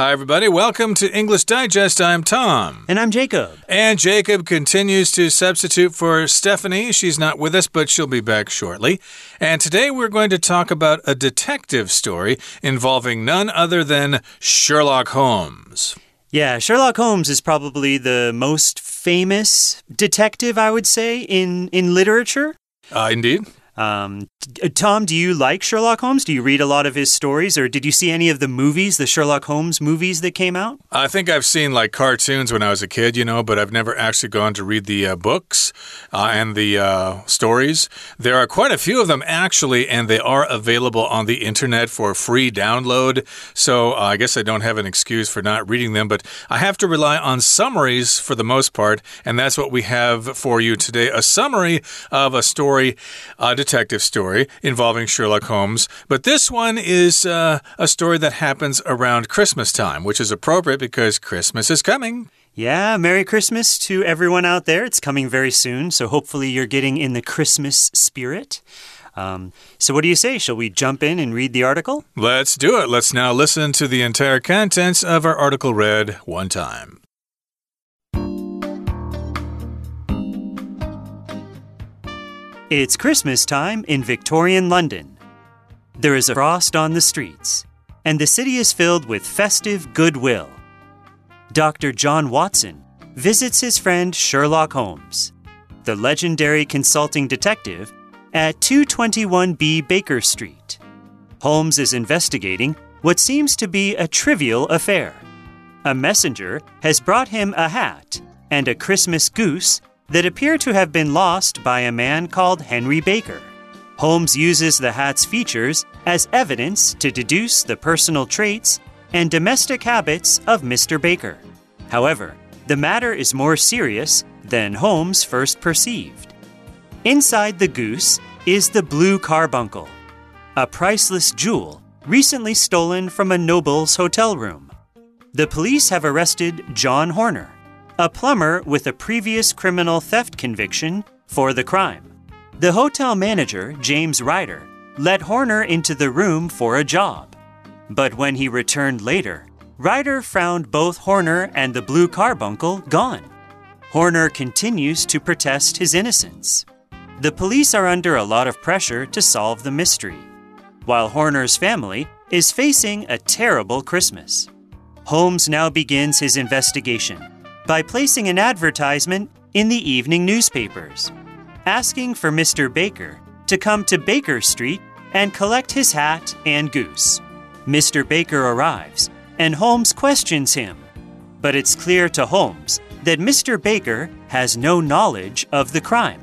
Hi, everybody. Welcome to English Digest. I'm Tom. And I'm Jacob. And Jacob continues to substitute for Stephanie. She's not with us, but she'll be back shortly. And today we're going to talk about a detective story involving none other than Sherlock Holmes. Yeah, Sherlock Holmes is probably the most famous detective, I would say, in, in literature. Uh, indeed. Um, Tom, do you like Sherlock Holmes? Do you read a lot of his stories, or did you see any of the movies, the Sherlock Holmes movies that came out? I think I've seen like cartoons when I was a kid, you know, but I've never actually gone to read the uh, books uh, and the uh, stories. There are quite a few of them actually, and they are available on the internet for free download. So uh, I guess I don't have an excuse for not reading them, but I have to rely on summaries for the most part, and that's what we have for you today a summary of a story. Uh, detective story involving Sherlock Holmes, but this one is uh, a story that happens around Christmas time, which is appropriate because Christmas is coming. Yeah, Merry Christmas to everyone out there. It's coming very soon, so hopefully you're getting in the Christmas spirit. Um, so, what do you say? Shall we jump in and read the article? Let's do it. Let's now listen to the entire contents of our article read one time. It's Christmas time in Victorian London. There is a frost on the streets, and the city is filled with festive goodwill. Dr. John Watson visits his friend Sherlock Holmes, the legendary consulting detective, at 221B Baker Street. Holmes is investigating what seems to be a trivial affair. A messenger has brought him a hat and a Christmas goose that appear to have been lost by a man called Henry Baker. Holmes uses the hat's features as evidence to deduce the personal traits and domestic habits of Mr. Baker. However, the matter is more serious than Holmes first perceived. Inside the goose is the blue carbuncle, a priceless jewel recently stolen from a noble's hotel room. The police have arrested John Horner a plumber with a previous criminal theft conviction for the crime. The hotel manager, James Ryder, let Horner into the room for a job. But when he returned later, Ryder found both Horner and the blue carbuncle gone. Horner continues to protest his innocence. The police are under a lot of pressure to solve the mystery, while Horner's family is facing a terrible Christmas. Holmes now begins his investigation by placing an advertisement in the evening newspapers, asking for Mr. Baker to come to Baker Street and collect his hat and goose. Mr. Baker arrives, and Holmes questions him. But it's clear to Holmes that Mr. Baker has no knowledge of the crime.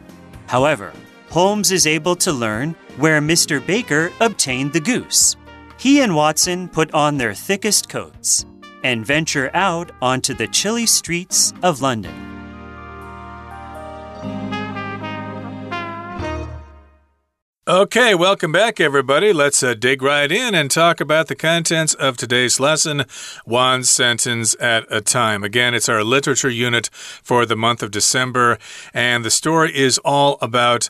However, Holmes is able to learn where Mr. Baker obtained the goose. He and Watson put on their thickest coats and venture out onto the chilly streets of London. Okay, welcome back, everybody. Let's uh, dig right in and talk about the contents of today's lesson, one sentence at a time. Again, it's our literature unit for the month of December, and the story is all about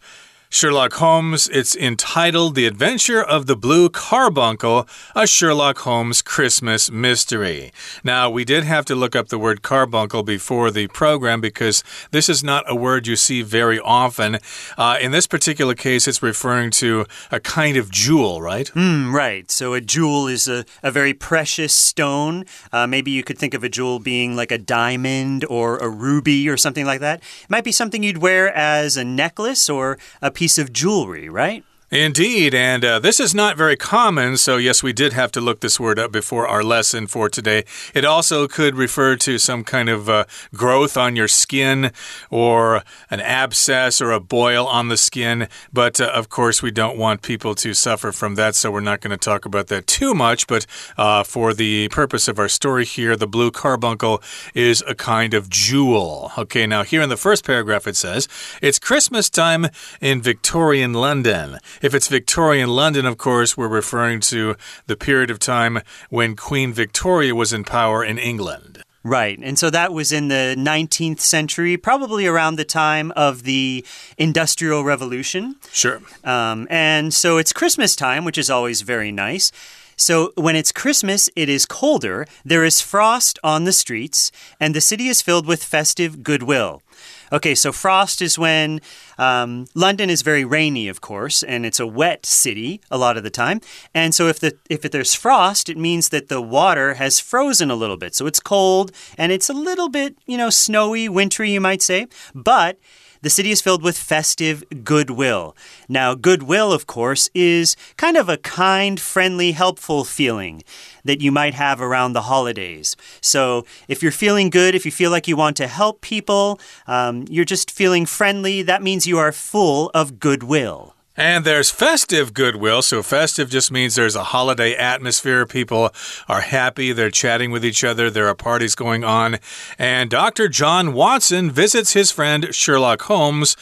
Sherlock Holmes. It's entitled The Adventure of the Blue Carbuncle, a Sherlock Holmes Christmas Mystery. Now, we did have to look up the word carbuncle before the program because this is not a word you see very often. Uh, in this particular case, it's referring to a kind of jewel, right? Mm, right. So, a jewel is a, a very precious stone. Uh, maybe you could think of a jewel being like a diamond or a ruby or something like that. It might be something you'd wear as a necklace or a piece of jewelry, right? Indeed, and uh, this is not very common, so yes, we did have to look this word up before our lesson for today. It also could refer to some kind of uh, growth on your skin or an abscess or a boil on the skin, but uh, of course, we don't want people to suffer from that, so we're not going to talk about that too much. But uh, for the purpose of our story here, the blue carbuncle is a kind of jewel. Okay, now here in the first paragraph it says, It's Christmas time in Victorian London. If it's Victorian London, of course, we're referring to the period of time when Queen Victoria was in power in England. Right. And so that was in the 19th century, probably around the time of the Industrial Revolution. Sure. Um, and so it's Christmas time, which is always very nice. So when it's Christmas, it is colder, there is frost on the streets, and the city is filled with festive goodwill. Okay, so frost is when um, London is very rainy, of course, and it's a wet city a lot of the time. And so if the if there's frost, it means that the water has frozen a little bit. So it's cold and it's a little bit, you know, snowy, wintry, you might say. But the city is filled with festive goodwill. Now, goodwill, of course, is kind of a kind, friendly, helpful feeling that you might have around the holidays. So, if you're feeling good, if you feel like you want to help people, um, you're just feeling friendly, that means you are full of goodwill. And there's festive goodwill. So, festive just means there's a holiday atmosphere. People are happy. They're chatting with each other. There are parties going on. And Dr. John Watson visits his friend Sherlock Holmes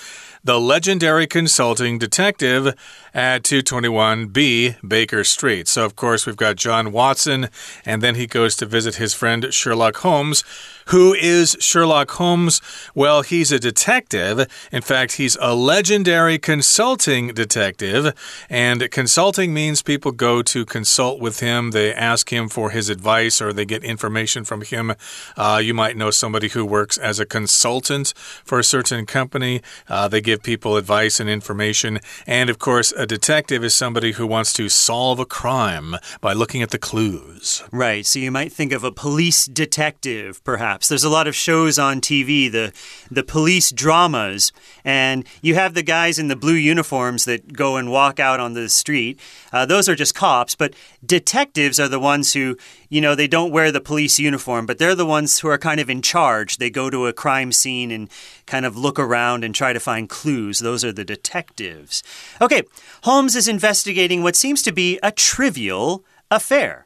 the legendary consulting detective at 221B Baker Street. So, of course, we've got John Watson, and then he goes to visit his friend Sherlock Holmes. Who is Sherlock Holmes? Well, he's a detective. In fact, he's a legendary consulting detective. And consulting means people go to consult with him, they ask him for his advice, or they get information from him. Uh, you might know somebody who works as a consultant for a certain company. Uh, they give people advice and information. And of course, a detective is somebody who wants to solve a crime by looking at the clues. Right. So you might think of a police detective, perhaps. There's a lot of shows on TV, the the police dramas, and you have the guys in the blue uniforms that go and walk out on the street. Uh, those are just cops, but detectives are the ones who, you know, they don't wear the police uniform, but they're the ones who are kind of in charge. They go to a crime scene and kind of look around and try to find clues. Those are the detectives. Okay, Holmes is investigating what seems to be a trivial affair.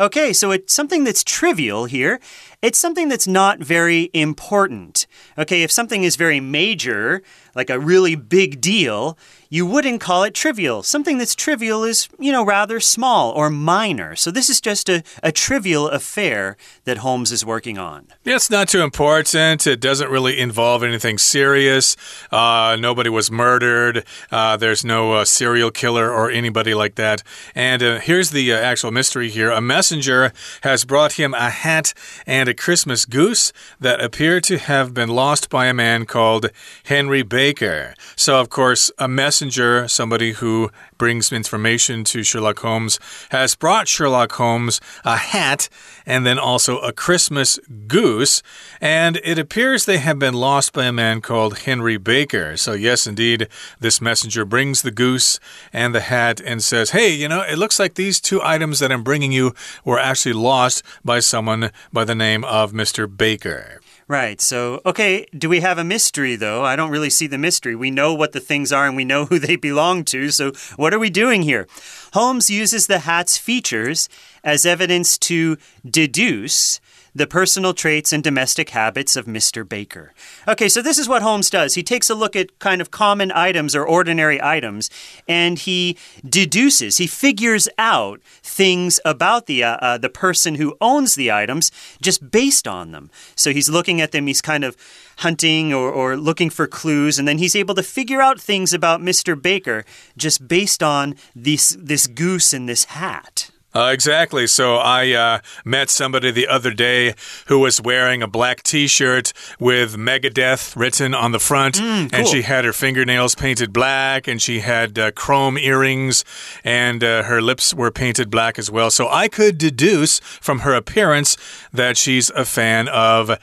Okay, so it's something that's trivial here. It's something that's not very important. Okay, if something is very major, like a really big deal, you wouldn't call it trivial. Something that's trivial is, you know, rather small or minor. So this is just a, a trivial affair that Holmes is working on. It's not too important. It doesn't really involve anything serious. Uh, nobody was murdered. Uh, there's no uh, serial killer or anybody like that. And uh, here's the uh, actual mystery here a messenger has brought him a hat and a Christmas goose that appear to have been lost by a man called Henry Baker. So, of course, a messenger somebody who brings information to Sherlock Holmes, has brought Sherlock Holmes a hat and then also a Christmas goose. And it appears they have been lost by a man called Henry Baker. So, yes, indeed, this messenger brings the goose and the hat and says, Hey, you know, it looks like these two items that I'm bringing you were actually lost by someone by the name of Mr. Baker. Right. So, okay, do we have a mystery, though? I don't really see the mystery. We know what the things are and we know who they belong to. So, what are we doing here? Holmes uses the hat's features as evidence to deduce the personal traits and domestic habits of Mr. Baker. Okay, so this is what Holmes does. He takes a look at kind of common items or ordinary items and he deduces, he figures out things about the, uh, uh, the person who owns the items just based on them. So he's looking at them, he's kind of hunting or, or looking for clues, and then he's able to figure out things about Mr. Baker just based on this, this goose and this hat. Uh, exactly. So I uh, met somebody the other day who was wearing a black t shirt with Megadeth written on the front, mm, cool. and she had her fingernails painted black, and she had uh, chrome earrings, and uh, her lips were painted black as well. So I could deduce from her appearance that she's a fan of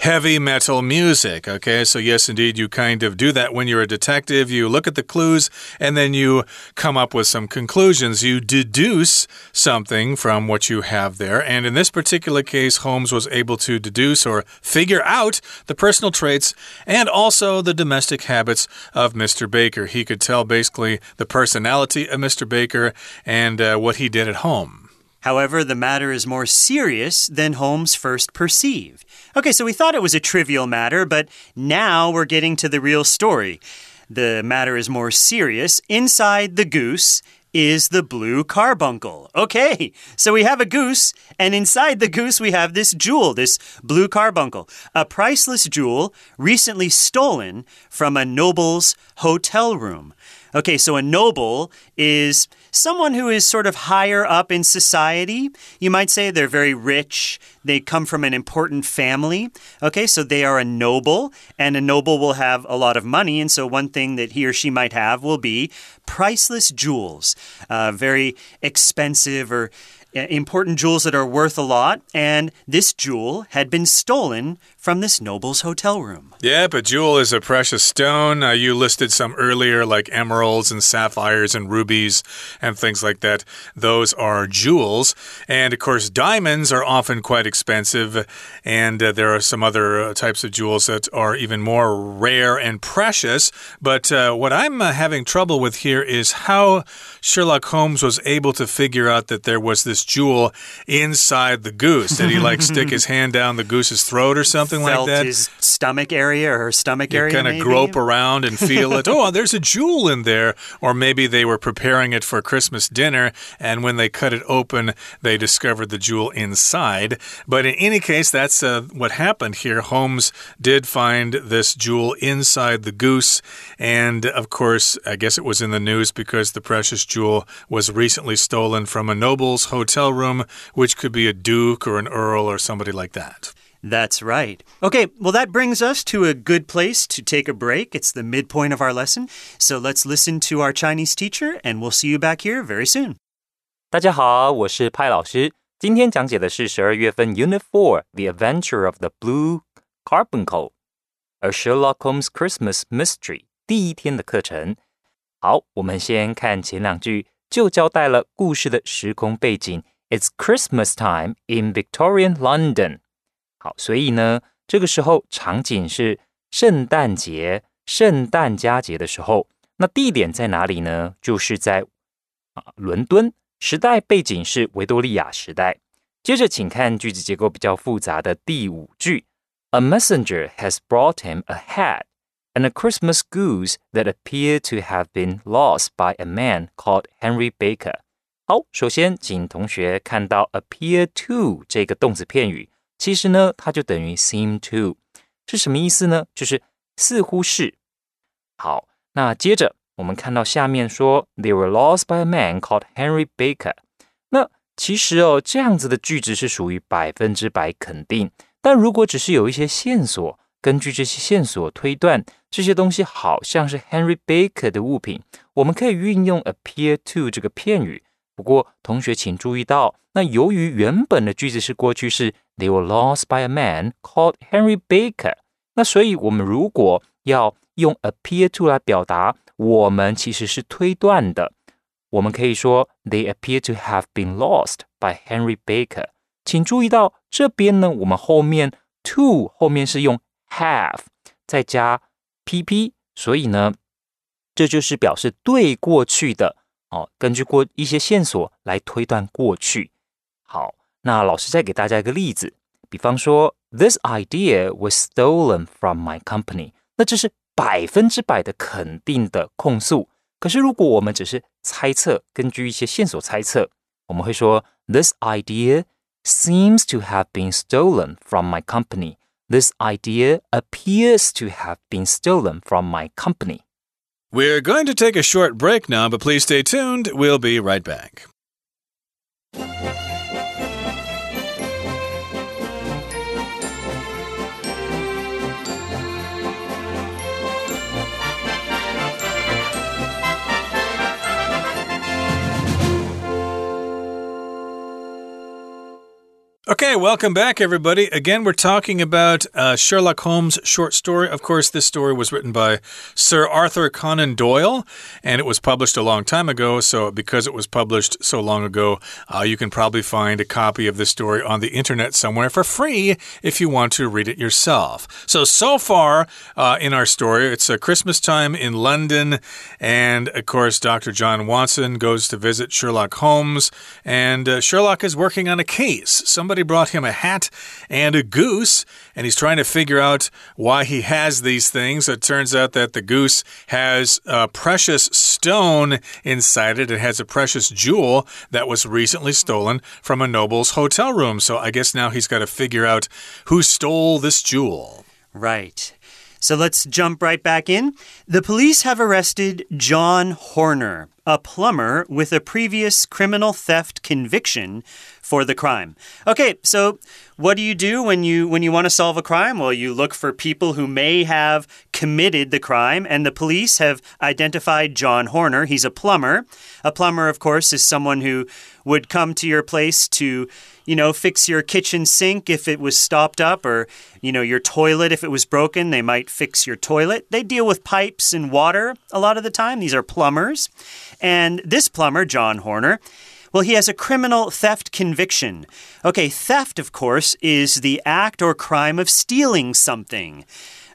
heavy metal music. Okay, so yes, indeed, you kind of do that when you're a detective. You look at the clues and then you come up with some conclusions. You deduce something from what you have there. And in this particular case, Holmes was able to deduce or figure out the personal traits and also the domestic habits of Mr. Baker. He could tell basically the personality of Mr. Baker and uh, what he did at home. However, the matter is more serious than Holmes first perceived. Okay, so we thought it was a trivial matter, but now we're getting to the real story. The matter is more serious. Inside the goose is the blue carbuncle. Okay, so we have a goose, and inside the goose, we have this jewel, this blue carbuncle, a priceless jewel recently stolen from a noble's hotel room. Okay, so a noble is someone who is sort of higher up in society. You might say they're very rich. They come from an important family. Okay, so they are a noble, and a noble will have a lot of money. And so, one thing that he or she might have will be priceless jewels, uh, very expensive or important jewels that are worth a lot. And this jewel had been stolen from this noble's hotel room. Yeah, but jewel is a precious stone. Uh, you listed some earlier, like emeralds and sapphires and rubies and things like that. Those are jewels. And of course, diamonds are often quite expensive. And uh, there are some other uh, types of jewels that are even more rare and precious. But uh, what I'm uh, having trouble with here is how Sherlock Holmes was able to figure out that there was this jewel inside the goose. Did he like stick his hand down the goose's throat or something? something Felt like that. His stomach area or her stomach you area. kind of grope around and feel it. Oh, there's a jewel in there. Or maybe they were preparing it for Christmas dinner, and when they cut it open, they discovered the jewel inside. But in any case, that's uh, what happened here. Holmes did find this jewel inside the goose, and of course, I guess it was in the news because the precious jewel was recently stolen from a noble's hotel room, which could be a duke or an earl or somebody like that. That's right. Okay, well, that brings us to a good place to take a break. It's the midpoint of our lesson. So let's listen to our Chinese teacher, and we'll see you back here very soon. 大家好，我是派老师。今天讲解的是十二月份 Unit Four The Adventure of the Blue Carbuncle, A Sherlock Holmes Christmas Mystery 第一天的课程。好，我们先看前两句， 就交代了故事的时空背景。It's Christmas time in Victorian London. 好，所以呢，这个时候场景是圣诞节、圣诞佳节的时候。那地点在哪里呢？就是在啊伦敦。时代背景是维多利亚时代。接着，请看句子结构比较复杂的第五句：A messenger has brought him a hat and a Christmas goose that appear to have been lost by a man called Henry Baker。好，首先请同学看到 appear to 这个动词片语。其实呢，它就等于 seem to，是什么意思呢？就是似乎是。好，那接着我们看到下面说，They were lost by a man called Henry Baker。那其实哦，这样子的句子是属于百分之百肯定。但如果只是有一些线索，根据这些线索推断， 这些东西好像是 Henry Baker 的物品，我们可以运用 appear to 这个片语。不过，同学请注意到，那由于原本的句子是过去式，They were lost by a man called Henry Baker。那所以，我们如果要用 appear to 来表达，我们其实是推断的。我们可以说，They appear to have been lost by Henry Baker。请注意到这边呢，我们后面 to 后面是用 have 再加 pp，所以呢，这就是表示对过去的。哦，根据过一些线索来推断过去。好，那老师再给大家一个例子，比方说，This idea was stolen from my company。那这是百分之百的肯定的控诉。可是如果我们只是猜测，根据一些线索猜测，我们会说，This idea seems to have been stolen from my company。This idea appears to have been stolen from my company. We're going to take a short break now, but please stay tuned. We'll be right back. Okay, welcome back, everybody. Again, we're talking about uh, Sherlock Holmes' short story. Of course, this story was written by Sir Arthur Conan Doyle, and it was published a long time ago. So, because it was published so long ago, uh, you can probably find a copy of this story on the internet somewhere for free if you want to read it yourself. So, so far uh, in our story, it's a Christmas time in London, and of course, Dr. John Watson goes to visit Sherlock Holmes, and uh, Sherlock is working on a case. Somebody somebody brought him a hat and a goose, and he's trying to figure out why he has these things. It turns out that the goose has a precious stone inside it. It has a precious jewel that was recently stolen from a noble's hotel room. So I guess now he's got to figure out who stole this jewel. Right. So let's jump right back in. The police have arrested John Horner, a plumber with a previous criminal theft conviction for the crime. Okay, so what do you do when you when you want to solve a crime? Well, you look for people who may have committed the crime and the police have identified John Horner. He's a plumber. A plumber of course is someone who would come to your place to you know, fix your kitchen sink if it was stopped up, or, you know, your toilet if it was broken. They might fix your toilet. They deal with pipes and water a lot of the time. These are plumbers. And this plumber, John Horner, well, he has a criminal theft conviction. Okay, theft, of course, is the act or crime of stealing something.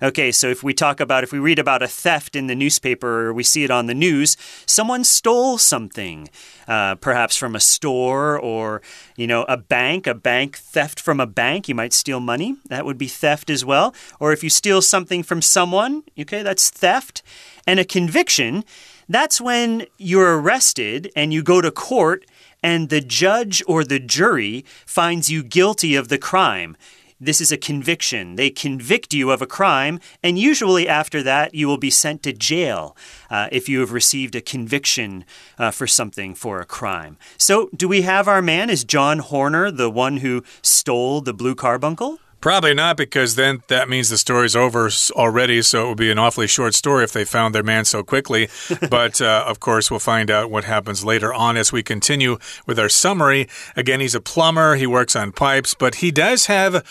Okay, so if we talk about, if we read about a theft in the newspaper or we see it on the news, someone stole something, uh, perhaps from a store or, you know, a bank, a bank theft from a bank. You might steal money. That would be theft as well. Or if you steal something from someone, okay, that's theft. And a conviction, that's when you're arrested and you go to court and the judge or the jury finds you guilty of the crime. This is a conviction. They convict you of a crime, and usually after that, you will be sent to jail uh, if you have received a conviction uh, for something for a crime. So, do we have our man? Is John Horner the one who stole the blue carbuncle? Probably not, because then that means the story's over already. So it would be an awfully short story if they found their man so quickly. but uh, of course, we'll find out what happens later on as we continue with our summary. Again, he's a plumber, he works on pipes, but he does have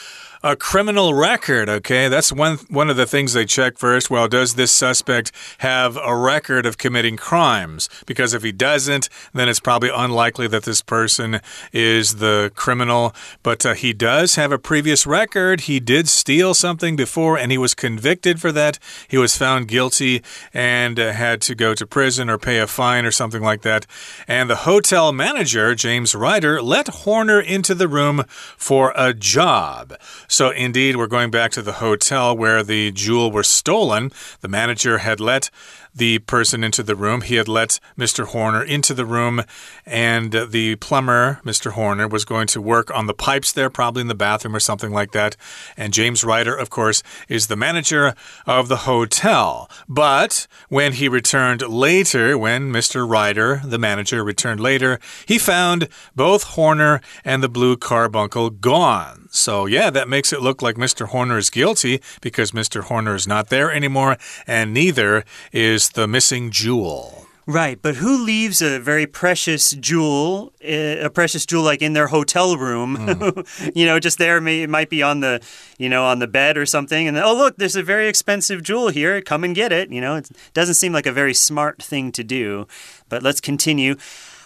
a criminal record, okay? That's one one of the things they check first. Well, does this suspect have a record of committing crimes? Because if he doesn't, then it's probably unlikely that this person is the criminal, but uh, he does have a previous record. He did steal something before and he was convicted for that. He was found guilty and uh, had to go to prison or pay a fine or something like that. And the hotel manager, James Ryder, let Horner into the room for a job. So, indeed, we're going back to the hotel where the jewel was stolen. The manager had let the person into the room. He had let Mr. Horner into the room, and the plumber, Mr. Horner, was going to work on the pipes there, probably in the bathroom or something like that. And James Ryder, of course, is the manager of the hotel. But when he returned later, when Mr. Ryder, the manager, returned later, he found both Horner and the blue carbuncle gone. So, yeah, that makes it look like Mr. Horner is guilty because Mr. Horner is not there anymore, and neither is the missing jewel. Right, but who leaves a very precious jewel, eh, a precious jewel like in their hotel room? Mm. you know, just there, it might be on the, you know, on the bed or something. And oh, look, there's a very expensive jewel here. Come and get it. You know, it doesn't seem like a very smart thing to do. But let's continue.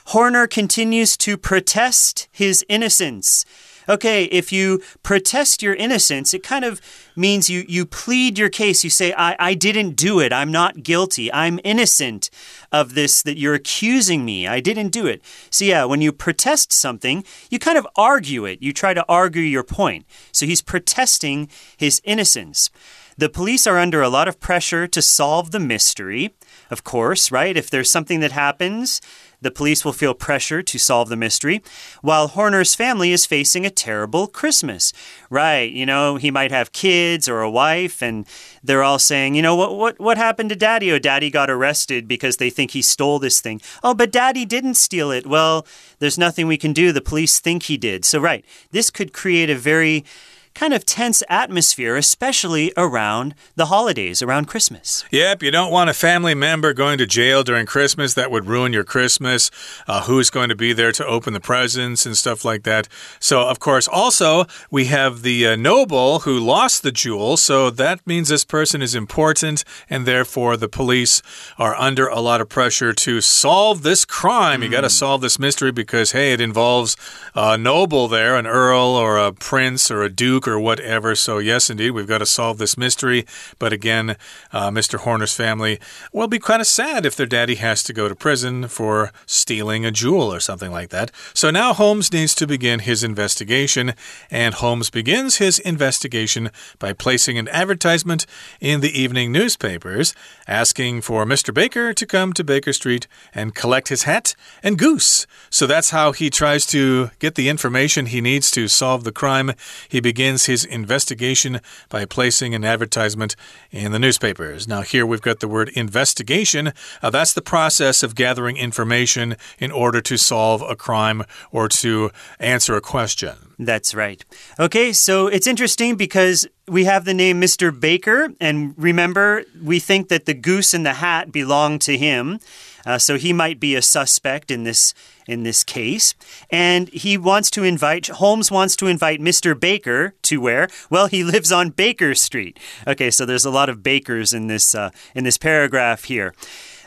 Horner continues to protest his innocence okay, if you protest your innocence, it kind of means you, you plead your case. You say, I, I didn't do it. I'm not guilty. I'm innocent of this that you're accusing me. I didn't do it. So, yeah, when you protest something, you kind of argue it. You try to argue your point. So, he's protesting his innocence. The police are under a lot of pressure to solve the mystery, of course, right? If there's something that happens, the police will feel pressure to solve the mystery, while Horner's family is facing a terrible Christmas. Right, you know, he might have kids or a wife, and they're all saying, you know, what, what, what happened to daddy? Oh, daddy got arrested because they think he stole this thing. Oh, but daddy didn't steal it. Well, there's nothing we can do. The police think he did. So, right, this could create a very kind of tense atmosphere, especially around the holidays, around Christmas. Yep, you don't want a family member going to jail during Christmas. That would ruin your Christmas. Uh, who's going to be there to open the presents and stuff like that? So, of course, also, we have the uh, noble who lost the jewel. So that means this person is important, and therefore the police are under a lot of pressure to solve this crime. Mm. You got to solve this mystery because, hey, it involves a noble there, an earl or a prince or a duke or whatever. So, yes, indeed, we've got to solve this mystery. But again, uh, Mr. Horner's family will be kind of sad if their daddy has to go to prison for stealing a jewel or something like that. So now Holmes needs to begin his investigation, and Holmes begins his investigation by placing an advertisement in the evening newspapers asking for Mr. Baker to come to Baker Street and collect his hat and goose. So that's how he tries to get the information he needs to solve the crime. He begins begins his investigation by placing an advertisement in the newspapers. Now, here we've got the word investigation. Uh, that's the process of gathering information in order to solve a crime or to answer a question. That's right. Okay, so it's interesting because we have the name Mr. Baker, and remember, we think that the goose and the hat belong to him. Uh, so he might be a suspect in this in this case. And he wants to invite Holmes wants to invite Mr. Baker to where? Well, he lives on Baker Street. Okay, so there's a lot of bakers in this uh, in this paragraph here.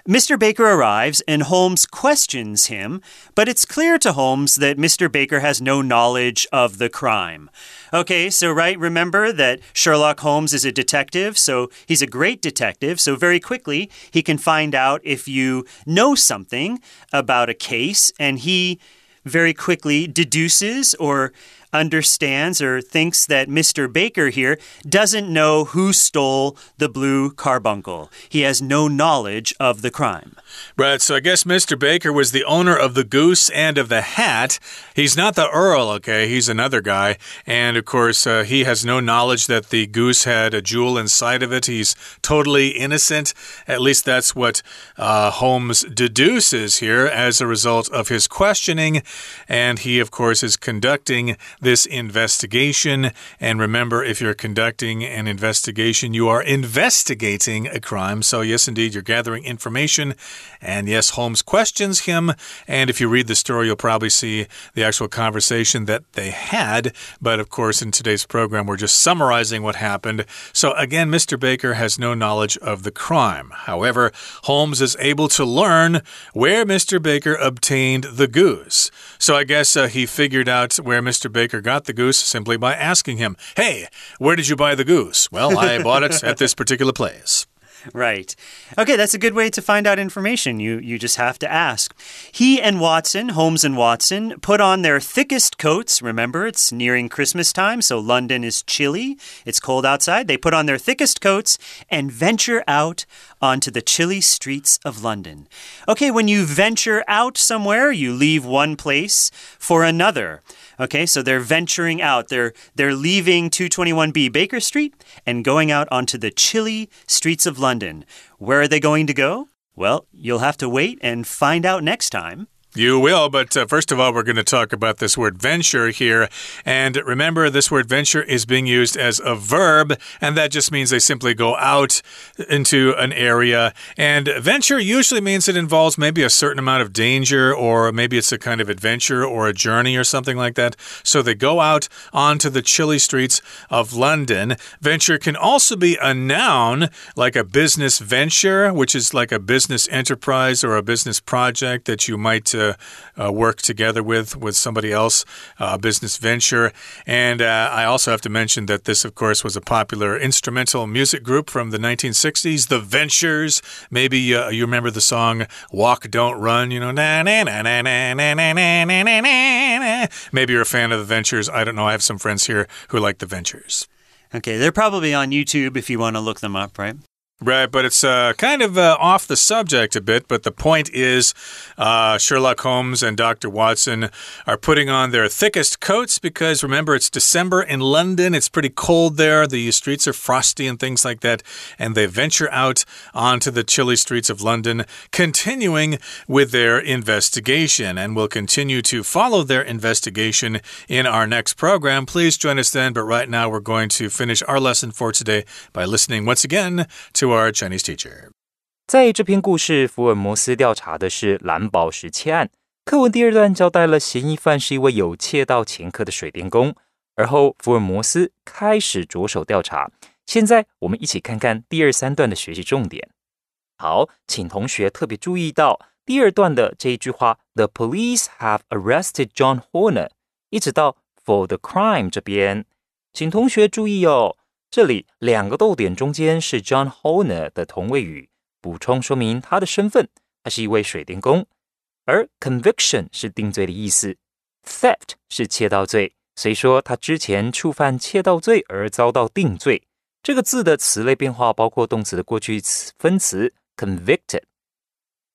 Mr. Baker arrives and Holmes questions him, but it's clear to Holmes that Mr. Baker has no knowledge of the crime. Okay, so right, remember that Sherlock Holmes is a detective, so he's a great detective, so very quickly he can find out if you know something about a case, and he very quickly deduces or understands or thinks that Mr. Baker here doesn't know who stole the blue carbuncle. He has no knowledge of the crime. Right, so I guess Mr. Baker was the owner of the goose and of the hat. He's not the Earl, okay? He's another guy. And of course, uh, he has no knowledge that the goose had a jewel inside of it. He's totally innocent. At least that's what uh, Holmes deduces here as a result of his questioning. And he, of course, is conducting this investigation. And remember, if you're conducting an investigation, you are investigating a crime. So, yes, indeed, you're gathering information. And yes, Holmes questions him. And if you read the story, you'll probably see the actual conversation that they had. But of course, in today's program, we're just summarizing what happened. So, again, Mr. Baker has no knowledge of the crime. However, Holmes is able to learn where Mr. Baker obtained the goose. So, I guess uh, he figured out where Mr. Baker got the goose simply by asking him, Hey, where did you buy the goose? Well, I bought it at this particular place. Right. Okay, that's a good way to find out information. You you just have to ask. He and Watson, Holmes and Watson, put on their thickest coats. Remember, it's nearing Christmas time, so London is chilly. It's cold outside. They put on their thickest coats and venture out onto the chilly streets of London. Okay, when you venture out somewhere, you leave one place for another. Okay, so they're venturing out. They're they're leaving 221B Baker Street and going out onto the chilly streets of London. Where are they going to go? Well, you'll have to wait and find out next time. You will, but uh, first of all, we're going to talk about this word venture here. And remember, this word venture is being used as a verb, and that just means they simply go out into an area. And venture usually means it involves maybe a certain amount of danger, or maybe it's a kind of adventure or a journey or something like that. So they go out onto the chilly streets of London. Venture can also be a noun, like a business venture, which is like a business enterprise or a business project that you might. Uh, to uh, work together with with somebody else, uh, a business venture. And uh, I also have to mention that this, of course, was a popular instrumental music group from the 1960s, The Ventures. Maybe uh, you remember the song "Walk Don't Run." You know, na na na na na na na na na na. Maybe you're a fan of The Ventures. I don't know. I have some friends here who like The Ventures. Okay, they're probably on YouTube if you want to look them up, right? Right, but it's uh, kind of uh, off the subject a bit. But the point is, uh, Sherlock Holmes and Dr. Watson are putting on their thickest coats because remember, it's December in London. It's pretty cold there. The streets are frosty and things like that. And they venture out onto the chilly streets of London, continuing with their investigation. And we'll continue to follow their investigation in our next program. Please join us then. But right now, we're going to finish our lesson for today by listening once again to our Chinese teacher. 在这篇故事，福尔摩斯调查的是蓝宝石窃案。课文第二段交代了嫌疑犯是一位有窃盗前科的水电工，而后福尔摩斯开始着手调查。现在我们一起看看第二三段的学习重点。好，请同学特别注意到第二段的这一句话：“The police have arrested John Horner”，一直到 “for the crime” 这边，请同学注意哦。这里两个逗点中间是 John Horner 的同位语，补充说明他的身份，他是一位水电工。而 conviction 是定罪的意思，theft 是窃盗罪，所以说他之前触犯窃盗罪而遭到定罪。这个字的词类变化包括动词的过去词分词 convicted。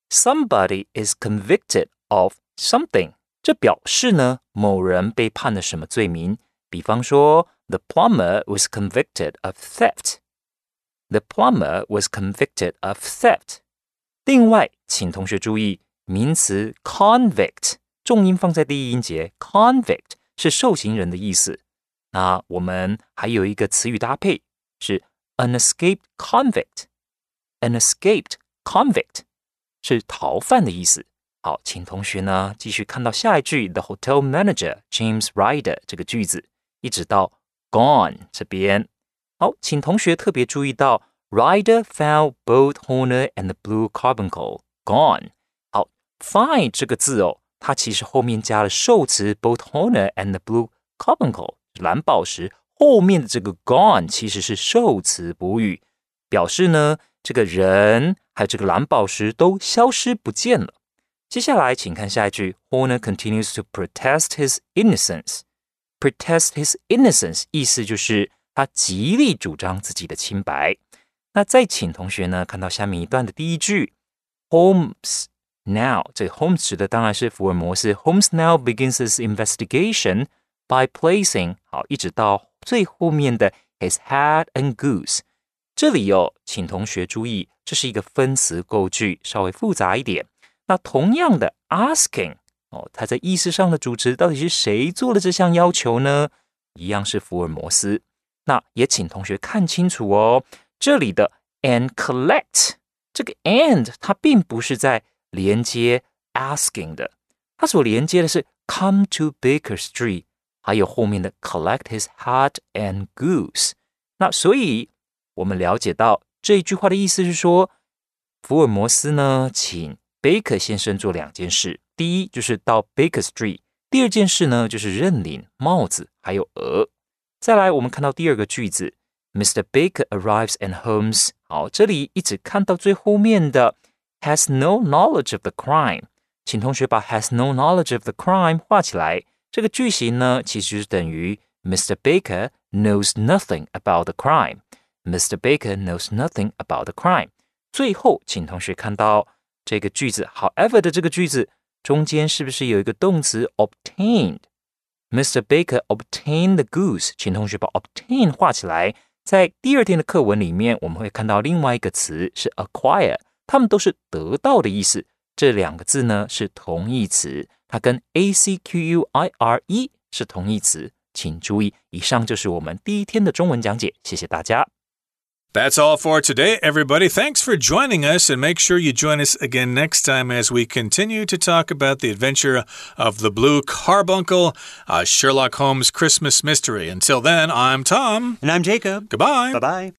Somebody is convicted of something，这表示呢某人被判了什么罪名。比方说 ，The plumber was convicted of theft. The plumber was convicted of theft. 另外，请同学注意名词 convict，重音放在第一音节，convict 是受刑人的意思。那我们还有一个词语搭配是 an escaped convict。an escaped convict 是逃犯的意思。好，请同学呢继续看到下一句，The hotel manager James Ryder 这个句子，一直到 gone 这边。好，请同学特别注意到 Ryder found both Horner and the blue carbuncle gone。好，find 这个字哦，它其实后面加了受词 both Horner and the blue carbuncle 蓝宝石，后面的这个 gone 其实是受词补语，表示呢这个人还有这个蓝宝石都消失不见了。接下来，请看下一句，Horner continues to protest his innocence。 protest his innocence 意思就是他极力主张自己的清白。那再请同学呢看到下面一段的第一句，Holmes now 这 Holmes 指的当然是福尔摩斯。Holmes now begins his investigation by placing 好一直到最后面的 his hat and goose。这里哦，请同学注意，这是一个分词构句，稍微复杂一点。那同样的，asking 哦，他在意思上的主持到底是谁做了这项要求呢？一样是福尔摩斯。那也请同学看清楚哦，这里的 and collect 这个 and 它并不是在连接 asking 的，它所连接的是 come to Baker Street，还有后面的 collect his hat and goose。那所以我们了解到这一句话的意思是说，福尔摩斯呢，请。Baker 先生做两件事，第一就是到 Baker Street，第二件事呢就是认领帽子还有鹅。再来，我们看到第二个句子，Mr. Baker arrives and Holmes。好，这里一直看到最后面的 has no knowledge of the crime，请同学把 has no knowledge of the crime 画起来。这个句型呢，其实是等于 Mr. Baker knows nothing about the crime。Mr. Baker knows nothing about the crime。最后，请同学看到这个句子，however 的这个句子中间是不是有一个动词 obtained？Mr. Baker obtained the goose，请同学把 obtain 画起来。在第二天的课文里面，我们会看到另外一个词是 acquire，它们都是得到的意思。这两个字呢是同义词，它跟 a c q u i r e 是同义词，请注意。以上就是我们第一天的中文讲解，谢谢大家。That's all for today, everybody. Thanks for joining us, and make sure you join us again next time as we continue to talk about the adventure of the Blue Carbuncle, a Sherlock Holmes Christmas mystery. Until then, I'm Tom. And I'm Jacob. Goodbye. Bye bye.